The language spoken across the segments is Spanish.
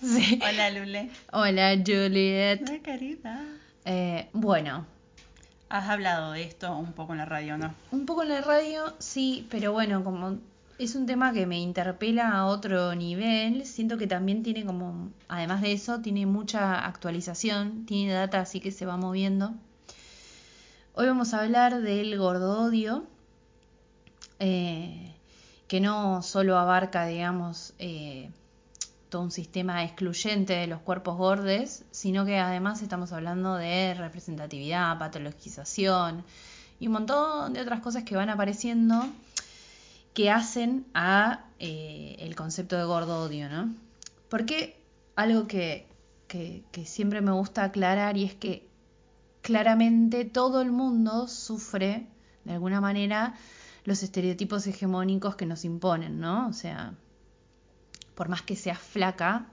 Sí. Hola, Lule. Hola Juliet. Ay, querida. Eh, bueno, Has hablado de esto un poco en la radio, ¿no? un poco en la radio, sí, pero bueno, como es un tema que me interpela a otro nivel, siento que también tiene como, además de eso, tiene mucha actualización, tiene data así que se va moviendo. Hoy vamos a hablar del gordodio, eh, que no solo abarca, digamos, eh, todo un sistema excluyente de los cuerpos gordes, sino que además estamos hablando de representatividad, patologización y un montón de otras cosas que van apareciendo que hacen a eh, el concepto de gordo odio, ¿no? Porque algo que, que, que siempre me gusta aclarar y es que claramente todo el mundo sufre de alguna manera los estereotipos hegemónicos que nos imponen, ¿no? O sea, por más que seas flaca,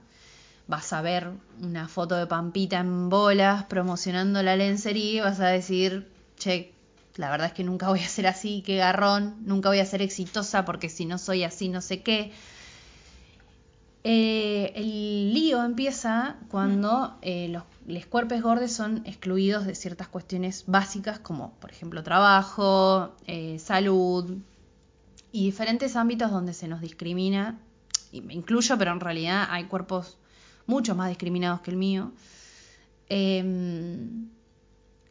vas a ver una foto de Pampita en bolas promocionando la lencería y vas a decir, che, la verdad es que nunca voy a ser así, qué garrón, nunca voy a ser exitosa porque si no soy así, no sé qué. Eh, el lío empieza cuando eh, los, cuerpos gordos son excluidos de ciertas cuestiones básicas como, por ejemplo, trabajo, eh, salud y diferentes ámbitos donde se nos discrimina y me incluyo, pero en realidad hay cuerpos mucho más discriminados que el mío. Eh,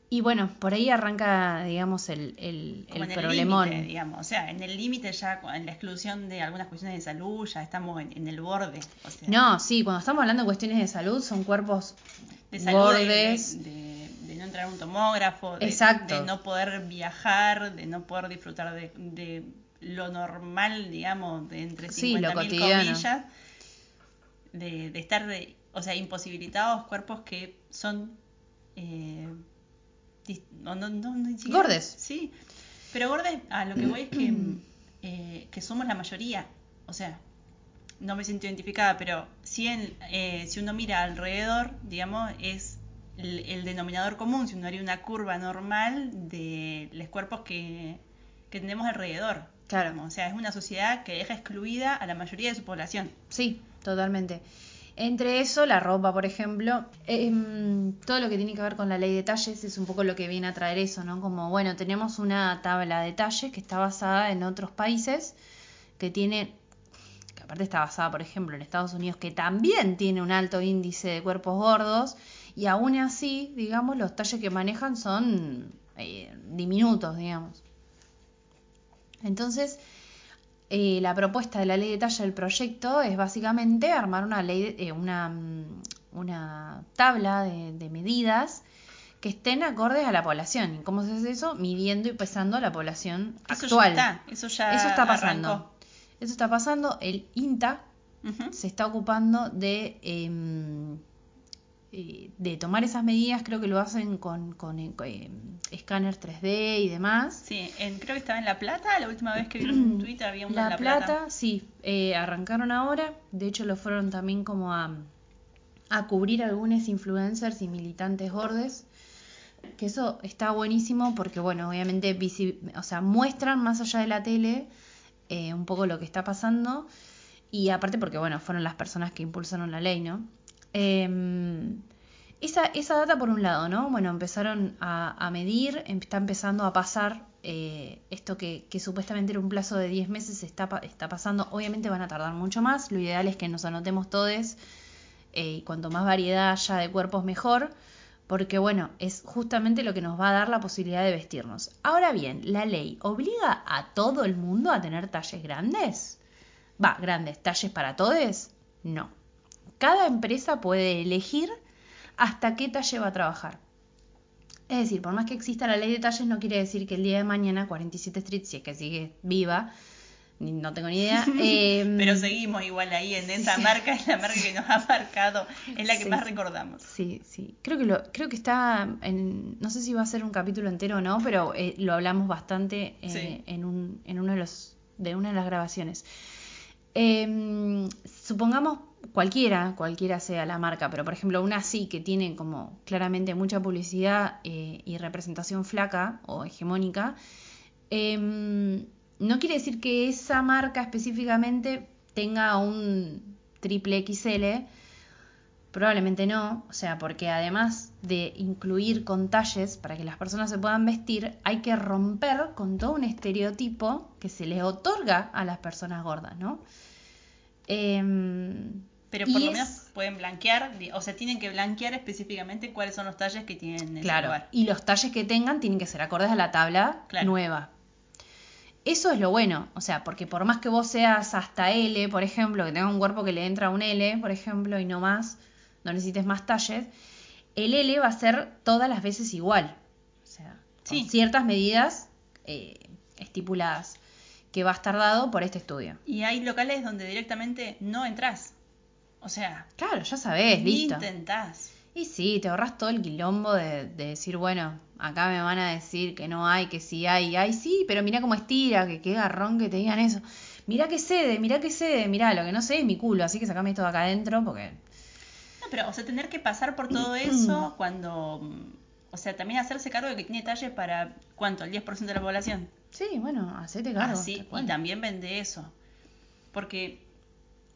y bueno, por ahí arranca, digamos, el, el, el problemón. digamos. O sea, en el límite ya, en la exclusión de algunas cuestiones de salud, ya estamos en, en el borde. O sea, No, sí, cuando estamos hablando de cuestiones de salud, son cuerpos de salud, de- gordes. De, de- de no entrar a un tomógrafo, de, Exacto. de no poder viajar, de no poder disfrutar de lo normal, digamos, de entre Sí, lo 50.000 cotidiano. comillas, de, de estar, de, o sea, imposibilitados cuerpos que son... eh, no, no, no, Gordes. Sí, pero gordes, a lo que voy es que, eh, que somos la mayoría, o sea, no me siento identificada, pero si, en- eh, si uno mira alrededor, digamos, es el, el denominador común, si uno haría una curva normal de los cuerpos que, que tenemos alrededor. Claro. O sea, es una sociedad que deja excluida a la mayoría de su población. Sí, totalmente. Entre eso, la ropa, por ejemplo, em, todo lo que tiene que ver con la ley de talles es un poco lo que viene a traer eso, ¿no? Como, bueno, tenemos una tabla de talles que está basada en otros países que tiene, que aparte está basada, por ejemplo, en Estados Unidos, que también tiene un alto índice de cuerpos gordos, y aún así, digamos, los talles que manejan son eh, diminutos, digamos. Entonces, eh, la propuesta de la ley de talla del proyecto es básicamente armar una ley, de- eh, una, mm, una tabla de, de medidas que estén acordes a la población. ¿Y cómo se hace eso? Midiendo y pesando a la población Eso actual. ya está, eso ya Eso está pasando. arrancó. Eso está pasando. El INTA se está ocupando de, em, eh, de tomar esas medidas. Creo que lo hacen con, con eh, eh, escáner 3D y demás. Sí, en- creo que estaba en La Plata, la última vez que vi en Twitter había en La, La Plata, Plata. sí, eh, arrancaron ahora. De hecho, lo fueron también como a, a cubrir algunos influencers y militantes gordes. Que eso está buenísimo porque, bueno, obviamente o sea, muestran más allá de la tele eh, un poco lo que está pasando. Y aparte porque, bueno, fueron las personas que impulsaron la ley, ¿no? Em, esa, esa data por un lado, ¿no? Bueno, empezaron a, a medir, em- está empezando a pasar eh, esto que, que supuestamente era un plazo de 10 meses, está, está pasando. Obviamente van a tardar mucho más, lo ideal es que nos anotemos todos eh, y cuanto más variedad haya de cuerpos mejor, porque bueno, es justamente lo que nos va a dar la posibilidad de vestirnos. Ahora bien, ¿la ley obliga a todo el mundo a tener talles grandes? Va, grandes, talles para todos? No. Cada empresa puede elegir hasta qué talle va a trabajar. Es decir, por más que exista la ley de talles, no quiere decir que el día de mañana 47 Street, si es que sigue viva, no tengo ni idea. Eh, Pero seguimos igual ahí en esa marca, es la marca que nos ha marcado, es la que más recordamos. Sí, sí. Creo que lo, creo que está en, no sé si va a ser un capítulo entero o no, pero eh, lo hablamos bastante eh, en, un, en uno de los, de una de las grabaciones. Em, supongamos cualquiera, cualquiera sea la marca, pero por ejemplo una sí que tiene como claramente mucha publicidad y representación flaca o hegemónica, eh, no quiere decir que esa marca específicamente tenga un triple XL, probablemente no, o sea, porque además de incluir con talles para que las personas se puedan vestir, hay que romper con todo un estereotipo que se les otorga a las personas gordas, ¿no? Em, pero por lo menos pueden blanquear, o sea, tienen que blanquear específicamente cuáles son los talles que tienen en claro, Y los talles que tengan tienen que ser acordes a la tabla nueva. Eso es lo bueno, o sea, porque por más que vos seas hasta L, por ejemplo, que tenga un cuerpo que le entra un L, por ejemplo, y no más, no necesites más talles, el L va a ser todas las veces igual. O sea, con ciertas medidas eh, estipuladas que va a estar dado por este estudio. Y hay locales donde directamente no entras. O sea, claro, ya sabés, listo. intentás. Y sí, te ahorras todo el quilombo de, decir, bueno, acá me van a decir que no hay, que sí hay. Ay, sí, pero mira cómo estira, que qué garrón que te digan eso. Mira que cede, mira que cede, mira, lo que no sé es mi culo, así que sacame esto de acá adentro porque... No, pero, o sea, tener que pasar por todo eso cuando... O sea, también hacerse cargo de que tiene talles para, ¿cuánto? ¿El 10% de la población? Sí, bueno, hacete cargo. sí, y también vende eso. Porque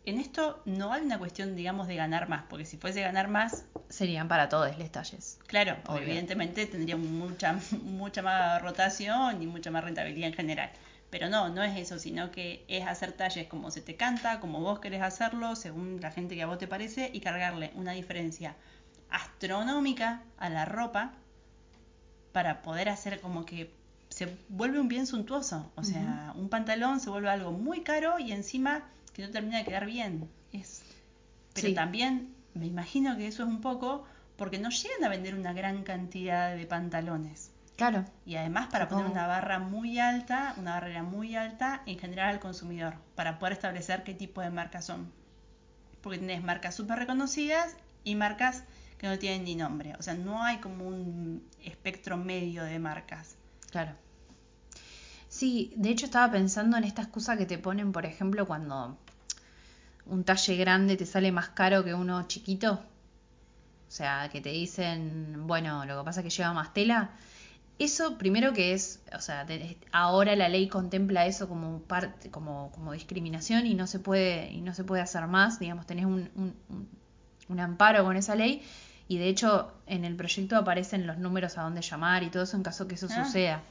en esto no hay una cuestión, digamos, de ganar más, porque si fuese ganar más... Serían para todos los talles. Claro, evidentemente tendría mucha, mucha más rotación y mucha más rentabilidad en general. Pero no, no es eso, sino que es hacer talles como se te canta, como vos querés hacerlo, según la gente que a vos te parece, y cargarle una diferencia astronómica a la ropa para poder hacer como que se vuelve un bien suntuoso. O sea, un pantalón se vuelve algo muy caro y encima que no termina de quedar bien. Es... Pero también me imagino que eso es un poco porque no llegan a vender una gran cantidad de pantalones. Claro. Y además para poner una barra muy alta, una barrera muy alta en general al consumidor, para poder establecer qué tipo de marcas son. Porque tenés marcas súper reconocidas y marcas que no tienen ni nombre. O sea, no hay como un espectro medio de marcas. Claro. Sí, de hecho estaba pensando en esta excusa que te ponen, por ejemplo, cuando un talle grande te sale más caro que uno chiquito. O sea, que te dicen, bueno, lo que pasa es que lleva más tela. Eso primero que es, o sea, ahora la ley contempla eso como parte, como, como discriminación y no se puede, y no se puede hacer más, digamos, tenés un, un, amparo con esa ley y de hecho en el proyecto aparecen los números a dónde llamar y todo eso en caso que eso ah. suceda.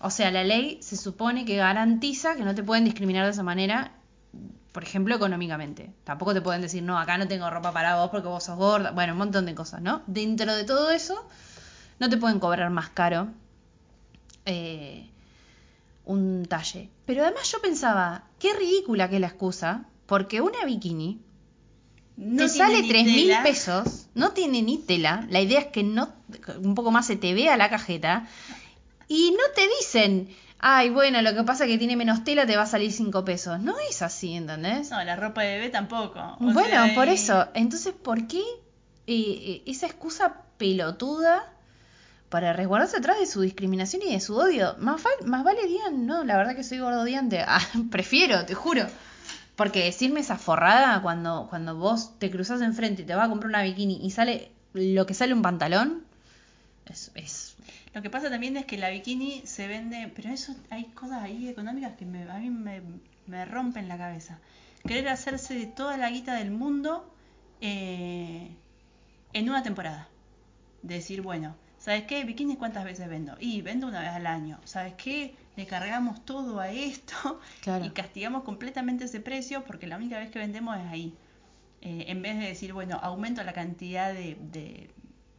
O sea, la ley se supone que garantiza que no te pueden discriminar de esa manera, por ejemplo, económicamente. Tampoco te pueden decir, no, acá no tengo ropa para vos porque vos sos gorda. Bueno, un montón de cosas, ¿no? Dentro de todo eso, no te pueden cobrar más caro eh, un talle. Pero además yo pensaba, qué ridícula que es la excusa, porque una bikini te sale tres mil pesos, no tiene ni tela. La idea es que no, un poco más se te vea la cajeta y no te dicen, ay, bueno, lo que pasa es que tiene menos tela, te va a salir cinco pesos. No es así, ¿entendés? No, la ropa de bebé tampoco. bueno, por eso. Entonces, ¿por qué eh, eh, esa excusa pelotuda para resguardarse atrás de su discriminación y de su odio? Más, más vale digan, no, la verdad que soy gordo odiante. Ah, prefiero, te juro. Porque decirme esa forrada cuando, cuando vos te cruzas enfrente y te vas a comprar una bikini y sale lo que sale un pantalón, es, es lo que pasa también es que la bikini se vende, pero eso hay cosas ahí económicas que me, a mí me, rompen la cabeza. Querer hacerse de toda la guita del mundo eh, en una temporada. Decir, bueno, ¿sabes qué? Bikini cuántas veces vendo? Y vendo una vez al año. ¿Sabes qué? Le cargamos todo a esto y castigamos completamente ese precio porque la única vez que vendemos es ahí. Eh, en vez de decir, bueno, aumento la cantidad de, de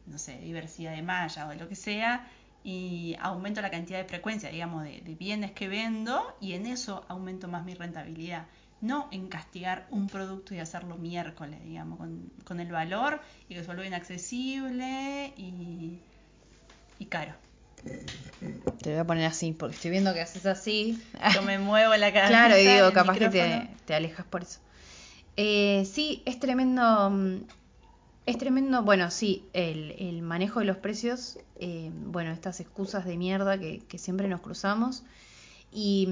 no sé, diversidad de malla o lo que sea, y aumento la cantidad de frecuencia, digamos, de, bienes que vendo y en eso aumento más mi rentabilidad. No en castigar un producto y hacerlo miércoles, digamos, con, el valor y que se vuelva inaccesible y, y caro. Te voy a poner así, porque estoy viendo que haces así. Yo me muevo la cabeza. Claro, y digo, capaz que te, te alejas por eso. Eh, sí, es tremendo. Es tremendo, bueno, sí, el, el manejo de los precios, eh, bueno, estas excusas de mierda que, que siempre nos cruzamos. Y,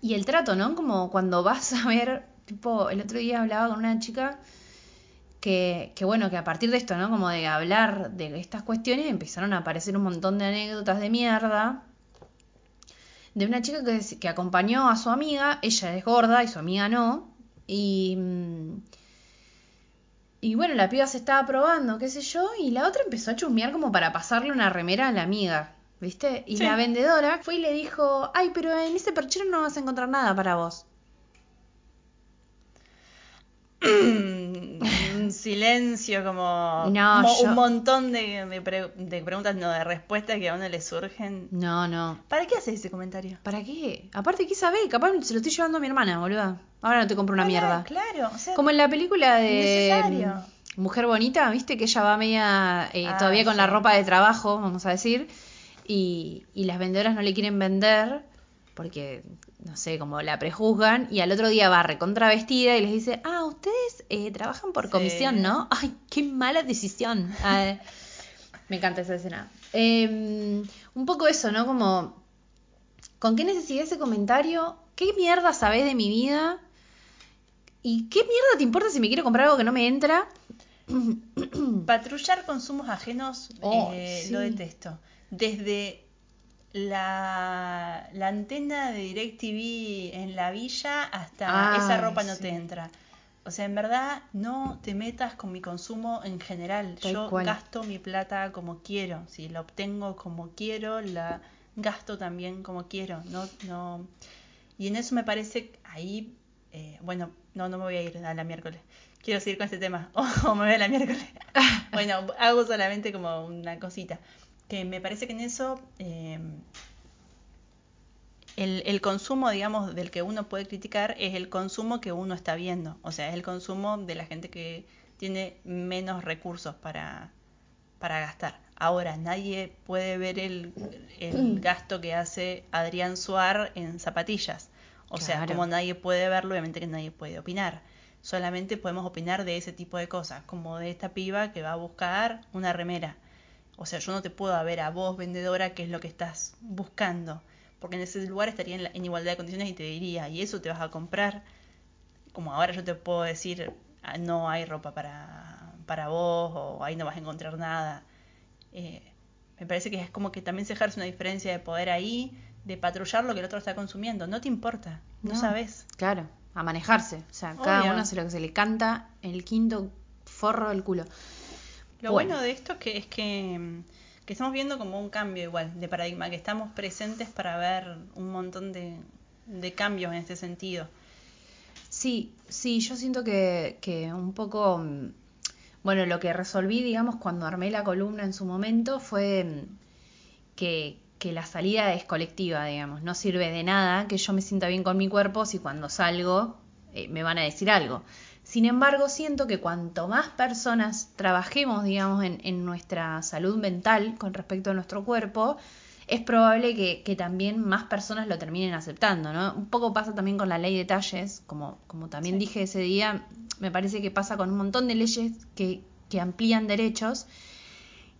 y el trato, ¿no? Como cuando vas a ver, tipo, el otro día hablaba con una chica que, que bueno, que a partir de esto, ¿no? Como de hablar de estas cuestiones, empezaron a aparecer un montón de anécdotas de mierda de una chica que, que acompañó a su amiga, ella es gorda y su amiga no, y, mm, y bueno, la piba se estaba probando, qué sé yo, y la otra empezó a chusmear como para pasarle una remera a la amiga, ¿viste? Y Sí. la vendedora fue y le dijo, ay, pero en ese perchero no vas a encontrar nada para vos. silencio como No, mo- yo- un montón de, de pre- de preguntas, no, de respuestas que a uno le surgen. No, no. ¿Para qué haces ese comentario? ¿Para qué? Aparte, ¿qué sabés? Capaz se lo estoy llevando a mi hermana, boluda. Ahora no te compro una mierda. Claro, o sea, Como en la película de Mujer Bonita, ¿viste? Que ella va media eh, Ah, todavía con la ropa de trabajo, vamos a decir, y, y las vendedoras no le quieren vender porque, no sé, como la prejuzgan, y al otro día va recontravestida y les dice, ah, ustedes eh, trabajan por Sí. comisión, ¿no? Ay, qué mala decisión. Ah, me encanta esa escena. Eh, un poco eso, ¿no? Como, ¿con qué necesidad ese comentario? ¿Qué mierda sabés de mi vida? ¿Y qué mierda te importa si me quiero comprar algo que no me entra? patrullar consumos ajenos Oh, eh, sí. lo detesto. Desde la, la antena de DirecTV en la villa hasta esa ropa no sí. te entra. O sea, en verdad, no te metas con mi consumo en general. Tal Yo cual. gasto mi plata como quiero. Si la obtengo como quiero, la gasto también como quiero. No, no. Y en eso me parece ahí, eh, bueno, no, no me voy a ir a la miércoles. Quiero seguir con este tema. O me voy a la miércoles. bueno, hago solamente como una cosita. Que me parece que en eso eh, el, el consumo, digamos, del que uno puede criticar es el consumo que uno está viendo. O sea, es el consumo de la gente que tiene menos recursos para, para gastar. Ahora, nadie puede ver el, el gasto que hace Adrián Suar en zapatillas. O sea, como nadie puede verlo, obviamente que nadie puede opinar. Solamente podemos opinar de ese tipo de cosas, como de esta piba que va a buscar una remera. O sea, yo no te puedo ver a vos, vendedora, qué es lo que estás buscando. Porque en ese lugar estaría en, la- en igualdad de condiciones y te diría, ¿y eso te vas a comprar? Como ahora yo te puedo decir, "Ah, no hay ropa para, para vos o ahí no vas a encontrar nada. Eh, me parece que es como que también se ejerce una diferencia de poder ahí, de patrullar lo que el otro está consumiendo. No te importa, no, No. sabes. Claro, a manejarse. O sea, cada uno hace lo que se le canta el quinto forro del culo. Lo Bueno. bueno, de esto es que, es que, mm, que estamos viendo como un cambio igual de paradigma, que estamos presentes para ver un montón de, de cambios en este sentido. Sí, sí, yo siento que, que un poco, mm, bueno, lo que resolví, digamos, cuando armé la columna en su momento fue mm, que, que la salida es colectiva, digamos, no sirve de nada que yo me sienta bien con mi cuerpo si cuando salgo eh, me van a decir algo. Sin embargo, siento que cuanto más personas trabajemos, digamos, en, en nuestra salud mental con respecto a nuestro cuerpo, es probable que, que también más personas lo terminen aceptando, ¿no? Un poco pasa también con la ley de talles, como, como también Sí. dije ese día, me parece que pasa con un montón de leyes que, que amplían derechos,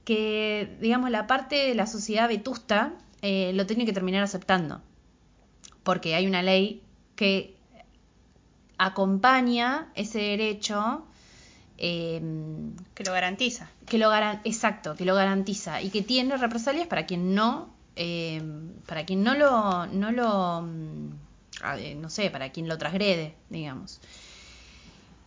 que, digamos, la parte de la sociedad vetusta eh, lo tiene que terminar aceptando, porque hay una ley que acompaña ese derecho. eh, Que lo garantiza. que lo garan exacto, que lo garantiza y que tiene represalias para quien no, eh, para quien no lo, no lo, mm, no sé, para quien lo transgrede, digamos.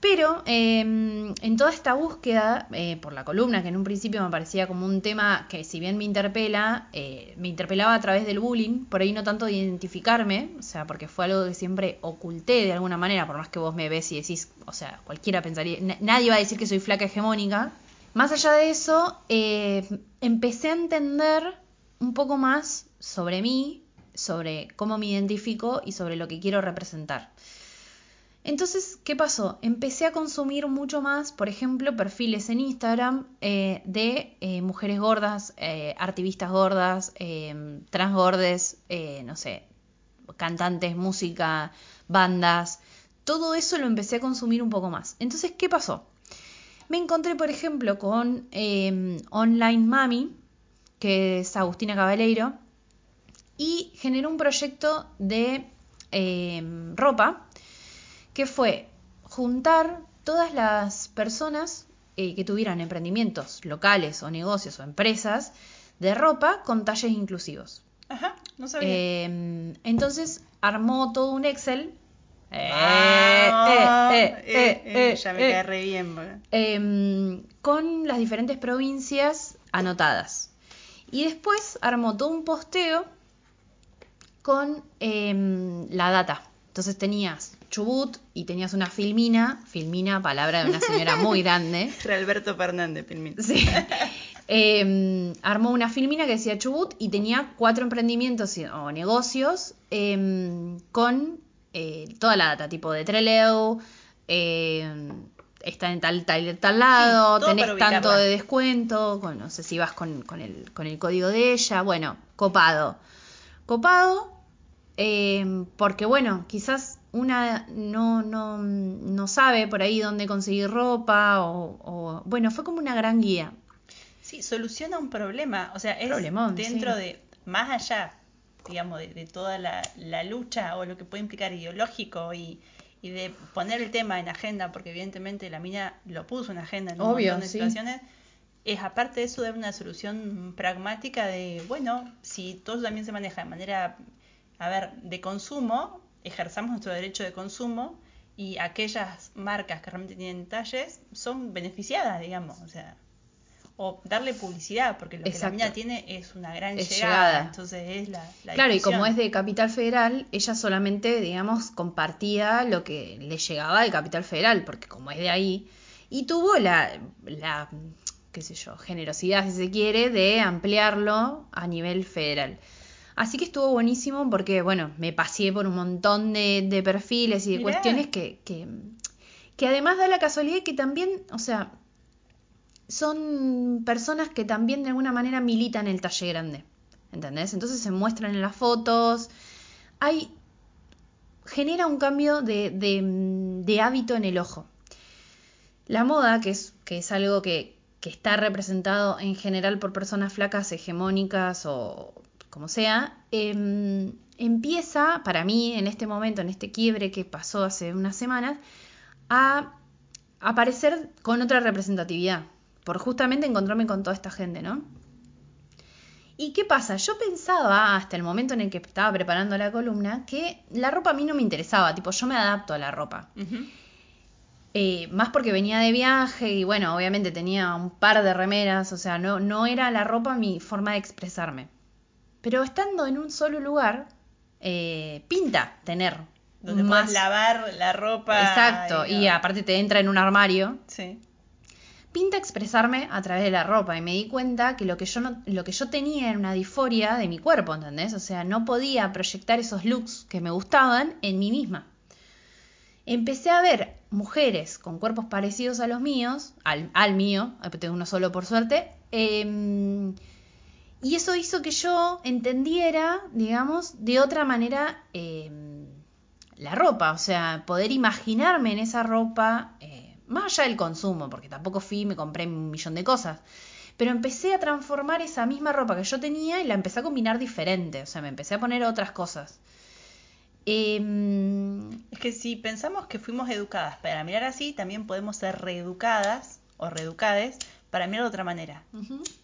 Pero eh, en toda esta búsqueda, eh, por la columna, que en un principio me parecía como un tema que si bien me interpela, eh, me interpelaba a través del bullying, por ahí no tanto de identificarme, o sea, porque fue algo que siempre oculté de alguna manera, por más que vos me ves y decís, o sea, cualquiera pensaría, na- nadie va a decir que soy flaca hegemónica. Más allá de eso, eh, empecé a entender un poco más sobre mí, sobre cómo me identifico y sobre lo que quiero representar. Entonces, ¿qué pasó? Empecé a consumir mucho más, por ejemplo, perfiles en Instagram eh, de eh, mujeres gordas, eh, activistas gordas, transgordes, no sé, cantantes, música, bandas. Todo eso lo empecé a consumir un poco más. Entonces, ¿qué pasó? Me encontré, por ejemplo, con Online Mami, que es Agustina Cabaleiro, y generó un proyecto de ropa que fue juntar todas las personas eh, que tuvieran emprendimientos locales o negocios o empresas de ropa con talles inclusivos. Ajá, no sabía. Em, entonces armó todo un Excel. Ah, eh, eh, ya me quedé re bien. Em, con las diferentes provincias anotadas. Y después armó todo un posteo con em, la data. Entonces tenías Chubut y tenías una filmina, filmina, palabra de una señora muy grande. Alberto Fernández, filmina. Sí. Em, armó una filmina que decía Chubut y tenía cuatro emprendimientos o negocios em, con eh, toda la data, tipo de Treleu, em, está en tal, tal, tal lado, tenés tanto de descuento, con, no sé si vas con, con, el, con el código de ella, bueno, copado. Copado, porque bueno, quizás una no, no, no sabe por ahí dónde conseguir ropa o, bueno, fue como una gran guía. Sí, soluciona un problema, o sea, es dentro de, más allá, digamos, de, toda la, lucha o lo que puede implicar ideológico y, y, de poner el tema en agenda, porque evidentemente la mina lo puso en agenda en un montón de situaciones, es aparte de eso de una solución pragmática de, bueno, si todo también se maneja de manera, a ver, de consumo, ejerzamos nuestro derecho de consumo y aquellas marcas que realmente tienen talles son beneficiadas, digamos, o sea, o darle publicidad, porque lo que la mina tiene es una gran llegada, entonces es la, Claro, y como es de Capital Federal, ella solamente, digamos, compartía lo que le llegaba de Capital Federal, porque como es de ahí, y tuvo la, la qué sé yo, generosidad, si se quiere, de ampliarlo a nivel federal. Así que estuvo buenísimo porque, bueno, me pasé por un montón de, perfiles y de cuestiones que, que, además da la casualidad que también, o sea, son personas que también de alguna manera militan el talle grande. ¿Entendés? Entonces se muestran en las fotos. Hay. genera un cambio de, de, hábito en el ojo. La moda, que es, que es algo que, que está representado en general por personas flacas hegemónicas o como sea, em, empieza, para mí, en este momento, en este quiebre que pasó hace unas semanas, a aparecer con otra representatividad, por justamente encontrarme con toda esta gente, ¿no? ¿Y qué pasa? Yo pensaba, hasta el momento en el que estaba preparando la columna, que la ropa a mí no me interesaba, tipo, yo me adapto a la ropa. Eh, más porque venía de viaje y bueno, obviamente tenía un par de remeras, o sea, no, no era la ropa mi forma de expresarme. Pero estando en un solo lugar, eh, pinta tener. Donde más... lavar la ropa. Exacto, y, aparte te entra en un armario. Sí. Pinta expresarme a través de la ropa y me di cuenta que lo que yo no, lo que yo tenía era una disforia de mi cuerpo, ¿entendés? O sea, no podía proyectar esos looks que me gustaban en mí misma. Empecé a ver mujeres con cuerpos parecidos a los míos, al, al mío, tengo uno solo por suerte, eh, y eso hizo que yo entendiera, digamos, de otra manera em, la ropa, o sea, poder imaginarme en esa ropa, eh, más allá del consumo, porque tampoco fui y me compré un millón de cosas, pero empecé a transformar esa misma ropa que yo tenía y la empecé a combinar diferente, o sea, me empecé a poner otras cosas. Em, es que si pensamos que fuimos educadas para mirar así, también podemos ser reeducadas o reeducades para mirar de otra manera.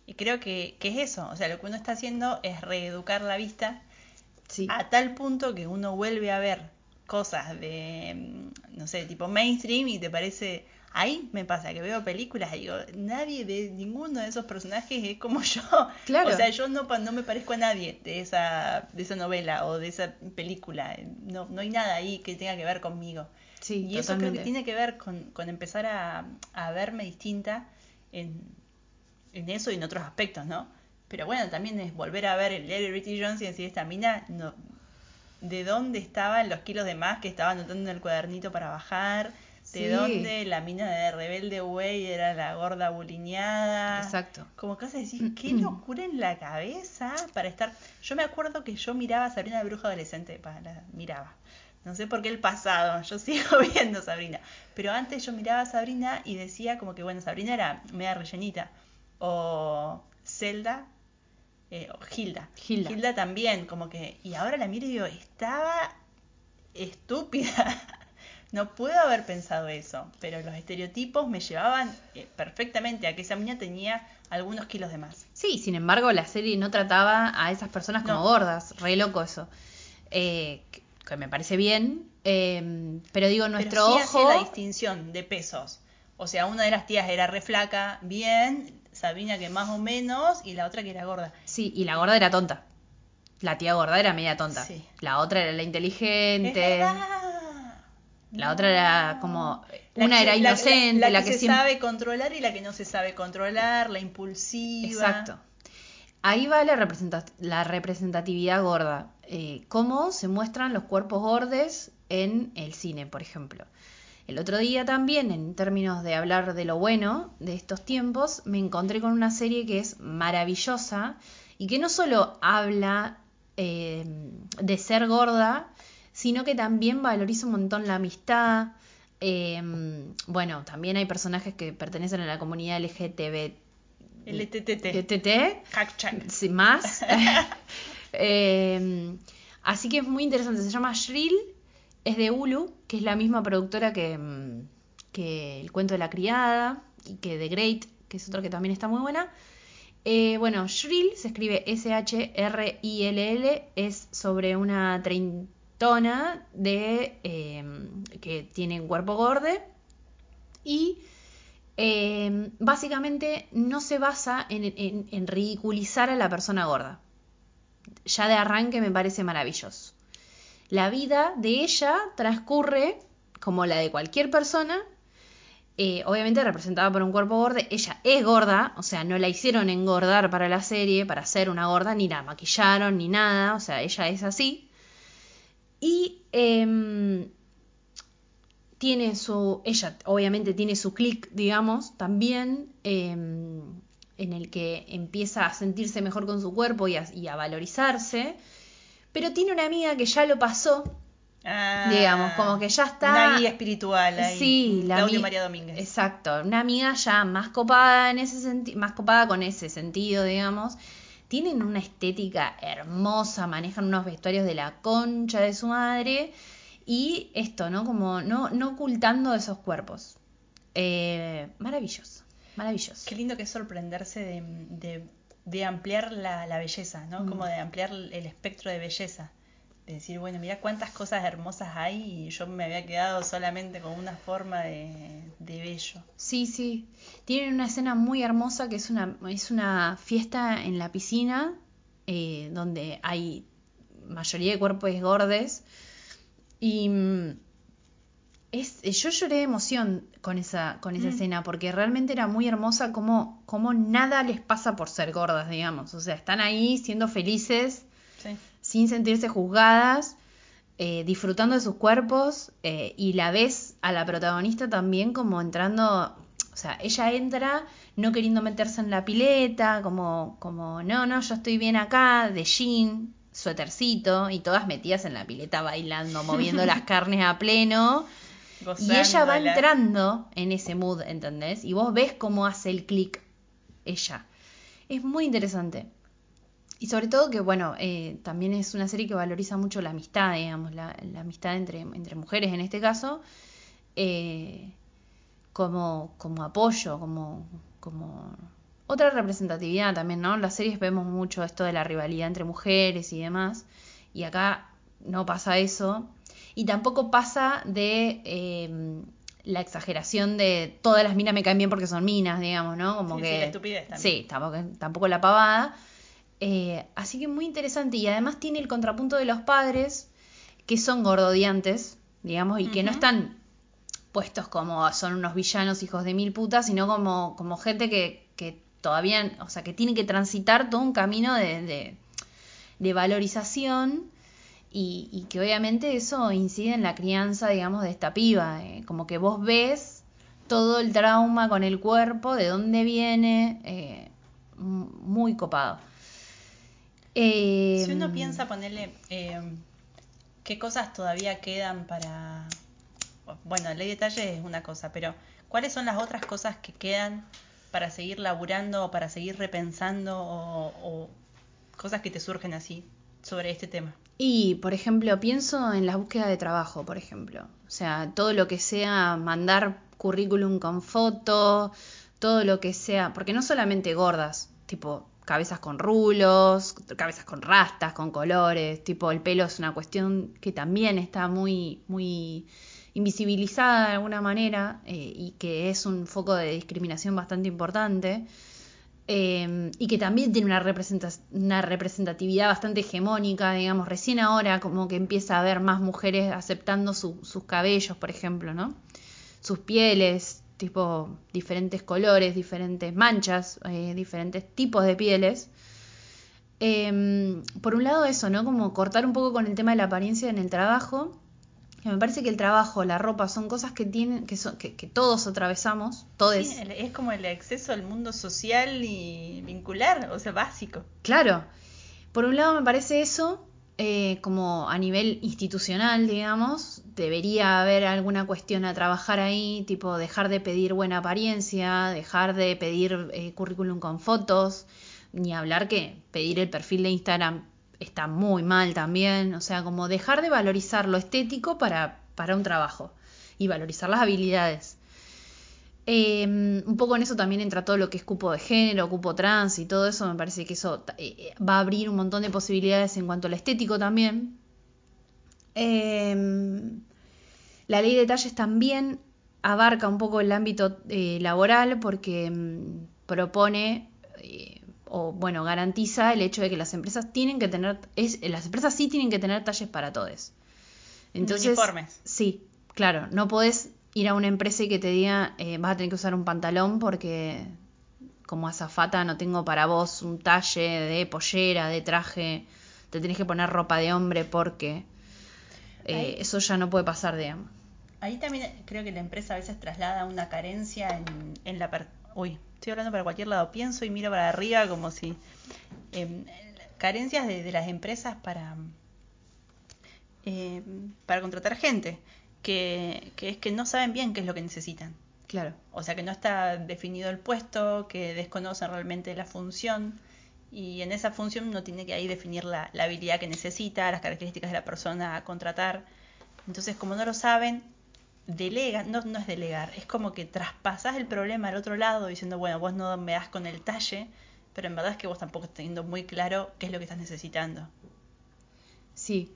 Y creo que, que, es eso, o sea, lo que uno está haciendo es reeducar la vista a tal punto que uno vuelve a ver cosas de, mm, no sé, tipo mainstream y te parece... Ahí me pasa que veo películas y digo, nadie de ninguno de esos personajes es como yo. Claro. O sea, yo no, no me parezco a nadie de esa, de esa novela o de esa película. No, no hay nada ahí que tenga que ver conmigo. Sí, y eso creo que tiene que ver con, con empezar a, a verme distinta en, eso y en otros aspectos, ¿no? Pero bueno, también es volver a ver el Larry Jones y decir, esta mina no, de dónde estaban los kilos de más que estaba anotando en el cuadernito para bajar, de Sí. dónde la mina de Rebelde Way era la gorda buliñada. Exacto. Como que vas a decir, qué locura en la cabeza para estar. Yo me acuerdo que yo miraba a Sabrina de Bruja Adolescente, pa, la miraba. No sé por qué el pasado, yo sigo viendo Sabrina. Pero antes yo miraba a Sabrina y decía como que, bueno, Sabrina era media rellenita. O Zelda, eh, o Hilda. Hilda. también, como que. Y ahora la miro y digo, estaba estúpida. No puedo haber pensado eso, pero los estereotipos me llevaban eh, perfectamente a que esa niña tenía algunos kilos de más. Sí, sin embargo, la serie no trataba a esas personas como No. gordas. Re loco eso. Eh, que, me parece bien. eh, pero digo, nuestro Pero sí hacía ojo. la distinción de pesos. O sea, una de las tías era re flaca, bien, Sabrina que más o menos, y la otra que era gorda. Sí, y la gorda era tonta. La tía gorda era media tonta. Sí. La otra era la inteligente. La otra era como. La Una que era se- la- inocente, la, la, que, que, se siempre. sabe controlar y la que no se sabe controlar, la impulsiva. Exacto. Ahí va la, la representatividad gorda. Eh, cómo se muestran los cuerpos gordes en el cine, por ejemplo. El otro día también, en términos de hablar de lo bueno de estos tiempos, me encontré con una serie que es maravillosa y que no solo habla eh, de ser gorda, sino que también valoriza un montón la amistad. Eh, bueno, también hay personajes que pertenecen a la comunidad LGTB. LTTT. Hashtag. sin más. Eh, así que es muy interesante. Se llama Shrill, es de Hulu, que es la misma productora que, mm, que El cuento de la criada y que The Great, que es otra que también está muy buena. Eh, bueno, Shrill se escribe S-H-R-I-L-L, es sobre una treintona de, eh, que tiene un cuerpo gordo y eh, básicamente no se basa en ridiculizar a la persona gorda. Ya de arranque me parece maravilloso. La vida de ella transcurre como la de cualquier persona, eh, obviamente representada por un cuerpo gordo. Ella es gorda, o sea, no la hicieron engordar para la serie, para ser una gorda, ni la maquillaron, ni nada, o sea, ella es así. Y em, tiene su, ella obviamente tiene su clic, digamos, también, em, en el que empieza a sentirse mejor con su cuerpo y a, y a valorizarse, pero tiene una amiga que ya lo pasó, Ah, Digamos, como que ya está- Una guía espiritual ahí. Sí, la Claudio ami- María Domínguez. Exacto, una amiga ya más copada en ese sentido, más copada con ese sentido, digamos. Tienen una estética hermosa, manejan unos vestuarios de la concha de su madre y esto, ¿no? Como no, no ocultando esos cuerpos. Eh, maravilloso, maravilloso. Qué lindo que es sorprenderse de, de- de ampliar la, la belleza, ¿no? Mm. Como de ampliar el espectro de belleza. De decir, bueno, mira cuántas cosas hermosas hay y yo me había quedado solamente con una forma de, de bello. Sí, sí. Tienen una escena muy hermosa que es una, es una fiesta en la piscina eh, donde hay mayoría de cuerpos gordes y mm, es, eh, yo lloré de emoción con esa, con esa Mm. escena porque realmente era muy hermosa como, como nada les pasa por ser gordas, digamos. O sea, están ahí siendo felices Sí. sin sentirse juzgadas, eh, disfrutando de sus cuerpos eh, y la ves a la protagonista también como entrando, o sea, ella entra no queriendo meterse en la pileta, como, como no, no, yo estoy bien acá, de jean, suétercito y todas metidas en la pileta bailando, moviendo las carnes a pleno. Y ella va entrando en ese mood, ¿entendés? Y vos ves cómo hace el clic ella. Es muy interesante. Y sobre todo que, bueno, eh, también es una serie que valoriza mucho la amistad, digamos, la, la amistad entre, entre mujeres en este caso, eh, como, como apoyo, como, como otra representatividad también, ¿no? En las series vemos mucho esto de la rivalidad entre mujeres y demás, y acá no pasa eso, y tampoco pasa de eh, la exageración de todas las minas me caen bien porque son minas, digamos, ¿no? Como Sí, que sí, la estupidez también. Sí, tampoco, tampoco la pavada. Eh, así que muy interesante. Y además tiene el contrapunto de los padres, que son gordodiantes, digamos, y que no están puestos como son unos villanos hijos de mil putas, sino como, como gente que, que todavía, o sea, que tiene que transitar todo un camino de, de, de valorización y, que obviamente eso incide en la crianza, digamos, de esta piba. Eh, como que vos ves todo el trauma con el cuerpo, de dónde viene, eh, muy copado. si uno piensa ponerle qué cosas todavía quedan para... Bueno, ley de detalle es una cosa, pero ¿cuáles son las otras cosas que quedan para seguir laburando o para seguir repensando o, cosas que te surgen así sobre este tema? Y, por ejemplo, pienso en la búsqueda de trabajo, por ejemplo. O sea, todo lo que sea mandar currículum con foto, todo lo que sea, porque no solamente gordas, tipo cabezas con rulos, cabezas con rastas, con colores, tipo el pelo es una cuestión que también está muy, muy invisibilizada de alguna manera eh, y que es un foco de discriminación bastante importante eh, y que también tiene una, una representatividad bastante hegemónica, digamos, recién ahora como que empieza a haber más mujeres aceptando sus cabellos, por ejemplo, ¿no? Sus pieles, tipo diferentes colores, diferentes manchas, eh, diferentes tipos de pieles. por un lado eso, ¿no? Como cortar un poco con el tema de la apariencia en el trabajo me parece que el trabajo, la ropa, son cosas que tienen, que, son, que, todos atravesamos, todos. es como el acceso al mundo social y vincular, o sea, básico. Claro. Por un lado me parece eso, eh, como a nivel institucional, digamos, debería haber alguna cuestión a trabajar ahí, tipo dejar de pedir buena apariencia, dejar de pedir eh, currículum con fotos, ni hablar que pedir el perfil de Instagram está muy mal también, o sea, como dejar de valorizar lo estético para, para un trabajo y valorizar las habilidades. Em, un poco en eso también entra todo lo que es cupo de género, cupo trans y todo eso, me parece que eso eh, eh, va a abrir un montón de posibilidades en cuanto al estético también. Em, la ley de detalles también abarca un poco el ámbito eh, laboral porque em, propone o bueno, garantiza el hecho de que las empresas tienen que tener, es, las empresas sí tienen que tener talles para todos. Entonces, Uniformes. Sí, claro, no podés ir a una empresa y que te diga, eh, vas a tener que usar un pantalón porque como azafata no tengo para vos un talle de pollera, de traje, te tenés que poner ropa de hombre porque eh, eso ya no puede pasar, digamos. Ahí también creo que la empresa a veces traslada una carencia en, en la... Uy, estoy hablando para cualquier lado, pienso y miro para arriba como si... Em, carencias de, las empresas para, em, para contratar gente, que, es que no saben bien qué es lo que necesitan. Claro. O sea, que no está definido el puesto, que desconocen realmente la función y en esa función uno tiene que ahí definir la, la, habilidad que necesita, las características de la persona a contratar. Entonces, como no lo saben, delega, no, no es delegar, es como que traspasas el problema al otro lado diciendo, bueno, vos no me das con el talle, pero en verdad es que vos tampoco estás teniendo muy claro qué es lo que estás necesitando. Sí,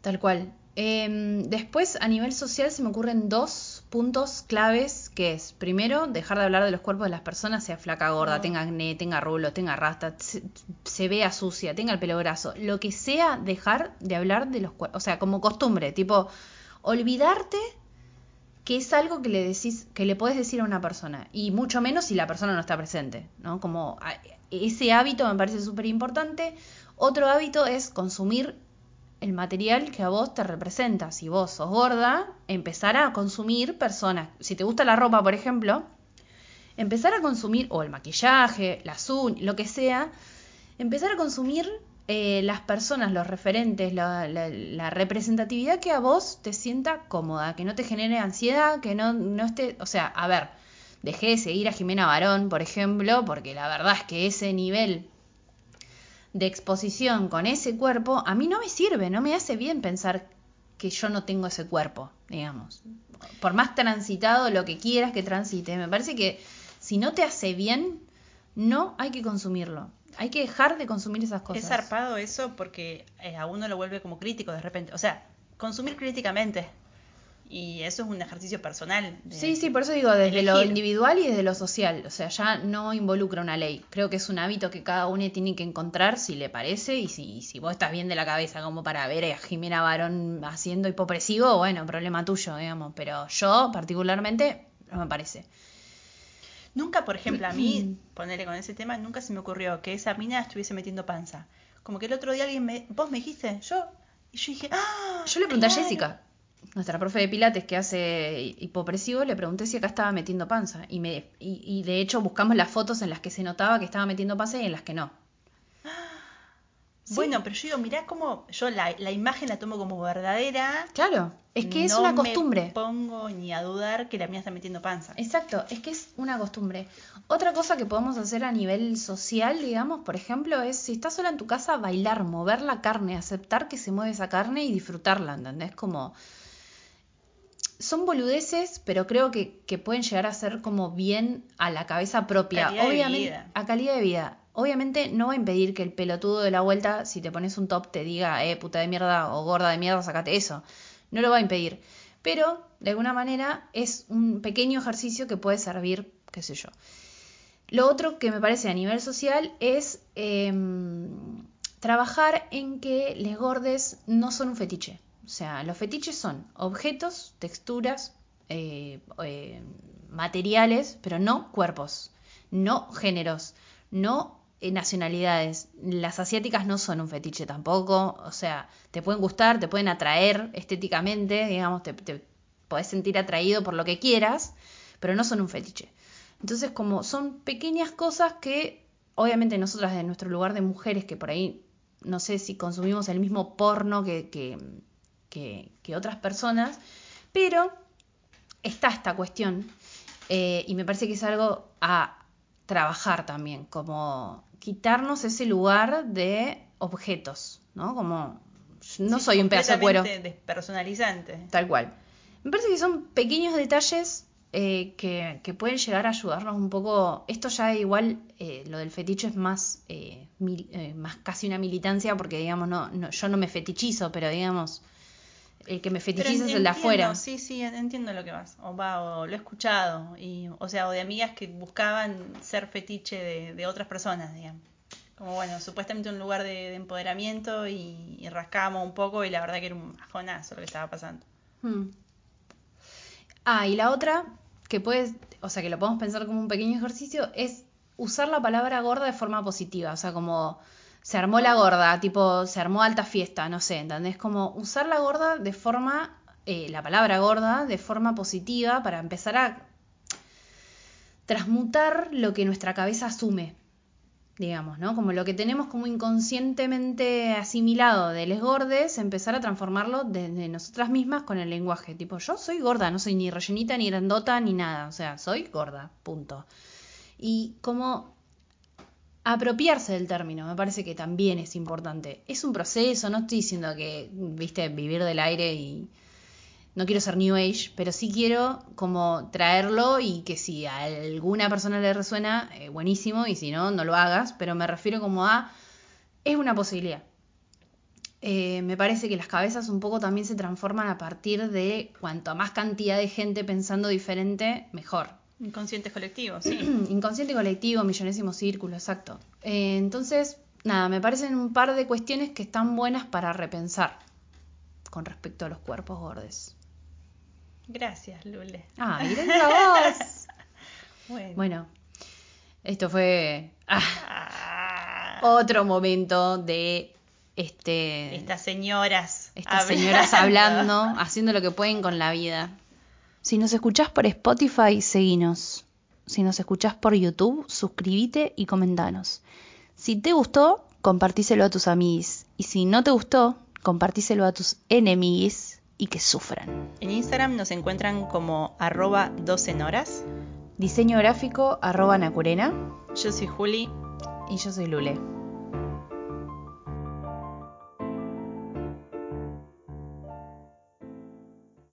tal cual. Em, después, a nivel social, se me ocurren dos puntos claves, que es, primero, dejar de hablar de los cuerpos de las personas, sea flaca, gorda, tenga acné, tenga rulo, tenga rasta, se, vea sucia, tenga el pelo graso, lo que sea, dejar de hablar de los cuerpos, o sea, como costumbre, tipo, olvidarte que es algo que le decís, que le podés decir a una persona, y mucho menos si la persona no está presente, ¿no? Como ese hábito me parece súper importante. Otro hábito es consumir el material que a vos te representa. Si vos sos gorda, empezar a consumir personas. Si te gusta la ropa, por ejemplo, empezar a consumir, o el maquillaje, la uñas, lo que sea, empezar a consumir eh, las personas, los referentes, la, representatividad que a vos te sienta cómoda, que no te genere ansiedad, que no, no esté, o sea, a ver, dejé de seguir a Jimena Barón, por ejemplo, porque la verdad es que ese nivel de exposición con ese cuerpo a mí no me sirve, no me hace bien pensar que yo no tengo ese cuerpo, digamos. Por más transitado lo que quieras que transite, me parece que si no te hace bien, no hay que consumirlo hay que dejar de consumir esas cosas. Es zarpado eso porque eh, a uno lo vuelve como crítico de repente. O sea, consumir críticamente. Y eso es un ejercicio personal. sí, sí, por eso digo, desde lo individual y desde lo social. O sea, ya no involucra una ley. Creo que es un hábito que cada uno tiene que encontrar si le parece y si, si vos estás bien de la cabeza como para ver a Jimena Barón haciendo hipopresivo, bueno, problema tuyo, digamos. Pero yo particularmente no me parece. Nunca, por ejemplo, a mí, ponerle con ese tema, nunca se me ocurrió que esa mina estuviese metiendo panza. Como que el otro día alguien me, vos me dijiste, yo, Y yo dije, ¡ah! Yo le pregunté claro! a Jessica, nuestra profe de pilates que hace hipopresivo, le pregunté si acá estaba metiendo panza. Y, me, y, y de hecho buscamos las fotos en las que se notaba que estaba metiendo panza y en las que no. Sí. Bueno, pero yo digo, mirá cómo yo la, la imagen la tomo como verdadera. Claro, es que es No una me costumbre. pongo ni a dudar que la mía está metiendo panza. Exacto, es que es una costumbre. Otra cosa que podemos hacer a nivel social, digamos, por ejemplo, es si estás sola en tu casa, bailar, mover la carne, aceptar que se mueve esa carne y disfrutarla, ¿entendés? Como... Son boludeces, pero creo que, que pueden llegar a ser como bien a la cabeza propia. Calidad de Obviamente, vida. a calidad de vida. Obviamente no va a impedir que el pelotudo de la vuelta, si te pones un top, te diga, eh, puta de mierda o gorda de mierda, sacate eso. No lo va a impedir. Pero, de alguna manera, es un pequeño ejercicio que puede servir, qué sé yo. Lo otro que me parece a nivel social es em, trabajar en que les gordes no son un fetiche. O sea, los fetiches son objetos, texturas, eh, eh, materiales, pero no cuerpos, no géneros, no nacionalidades. Las asiáticas no son un fetiche tampoco. O sea, te pueden gustar, te pueden atraer estéticamente, digamos, te, te podés sentir atraído por lo que quieras, pero no son un fetiche. Entonces, como son pequeñas cosas que, obviamente, nosotras de nuestro lugar de mujeres, que por ahí no sé si consumimos el mismo porno que, que, que, que otras personas, pero está esta cuestión eh, y me parece que es algo a trabajar también, como quitarnos ese lugar de objetos, ¿no? Como no Sí, soy un pedazo de cuero. despersonalizante. Tal cual. Me parece que son pequeños detalles eh, que, que pueden llegar a ayudarnos un poco. Esto ya igual, eh, lo del fetiche es más, eh, mil- eh, más casi una militancia, porque digamos, no, no, yo no me fetichizo, pero digamos, el que me fetichiza es el de afuera. Sí, sí, entiendo lo que vas. O va, o lo he escuchado. Y, o sea, o de amigas que buscaban ser fetiche de, de otras personas, digamos. Como bueno, supuestamente un lugar de, de empoderamiento y, y rascábamos un poco y la verdad que era un bajonazo lo que estaba pasando. Hmm. Ah, y la otra, que puedes, o sea, que lo podemos pensar como un pequeño ejercicio, es usar la palabra gorda de forma positiva. O sea, como se armó la gorda, tipo, se armó alta fiesta, no sé, ¿entendés? Como usar la gorda de forma, eh, la palabra gorda de forma positiva para empezar a transmutar lo que nuestra cabeza asume, digamos, ¿no? Como lo que tenemos como inconscientemente asimilado de les gordes, empezar a transformarlo desde nosotras mismas con el lenguaje. Tipo, yo soy gorda, no soy ni rellenita, ni grandota, ni nada. O sea, soy gorda, punto. Y como apropiarse del término, me parece que también es importante. Es un proceso, no estoy diciendo que, viste, vivir del aire y no quiero ser New Age, pero sí quiero como traerlo y que si a alguna persona le resuena, eh, buenísimo, y si no, no lo hagas, pero me refiero como a, es una posibilidad. Eh, me parece que las cabezas un poco también se transforman a partir de cuanto más cantidad de gente pensando diferente, mejor. Inconscientes colectivos, sí. Inconsciente colectivo, millonésimo círculo, exacto. Eh, entonces, nada, me parecen un par de cuestiones que están buenas para repensar con respecto a los cuerpos gordes. Gracias, Lule. Ah, miren la voz. Bueno. Bueno, esto fue ah, Ah, otro momento de este estas señoras. estas señoras hablando, haciendo lo que pueden con la vida. Si nos escuchás por Spotify, seguinos. Si nos escuchás por YouTube, suscríbete y comentanos. Si te gustó, compartíselo a tus amigos. Y si no te gustó, compartíselo a tus enemigos y que sufran. En Instagram nos encuentran como arroba 12 horas. Diseño gráfico, arroba Nacurena. Yo soy Juli. Y yo soy Lule.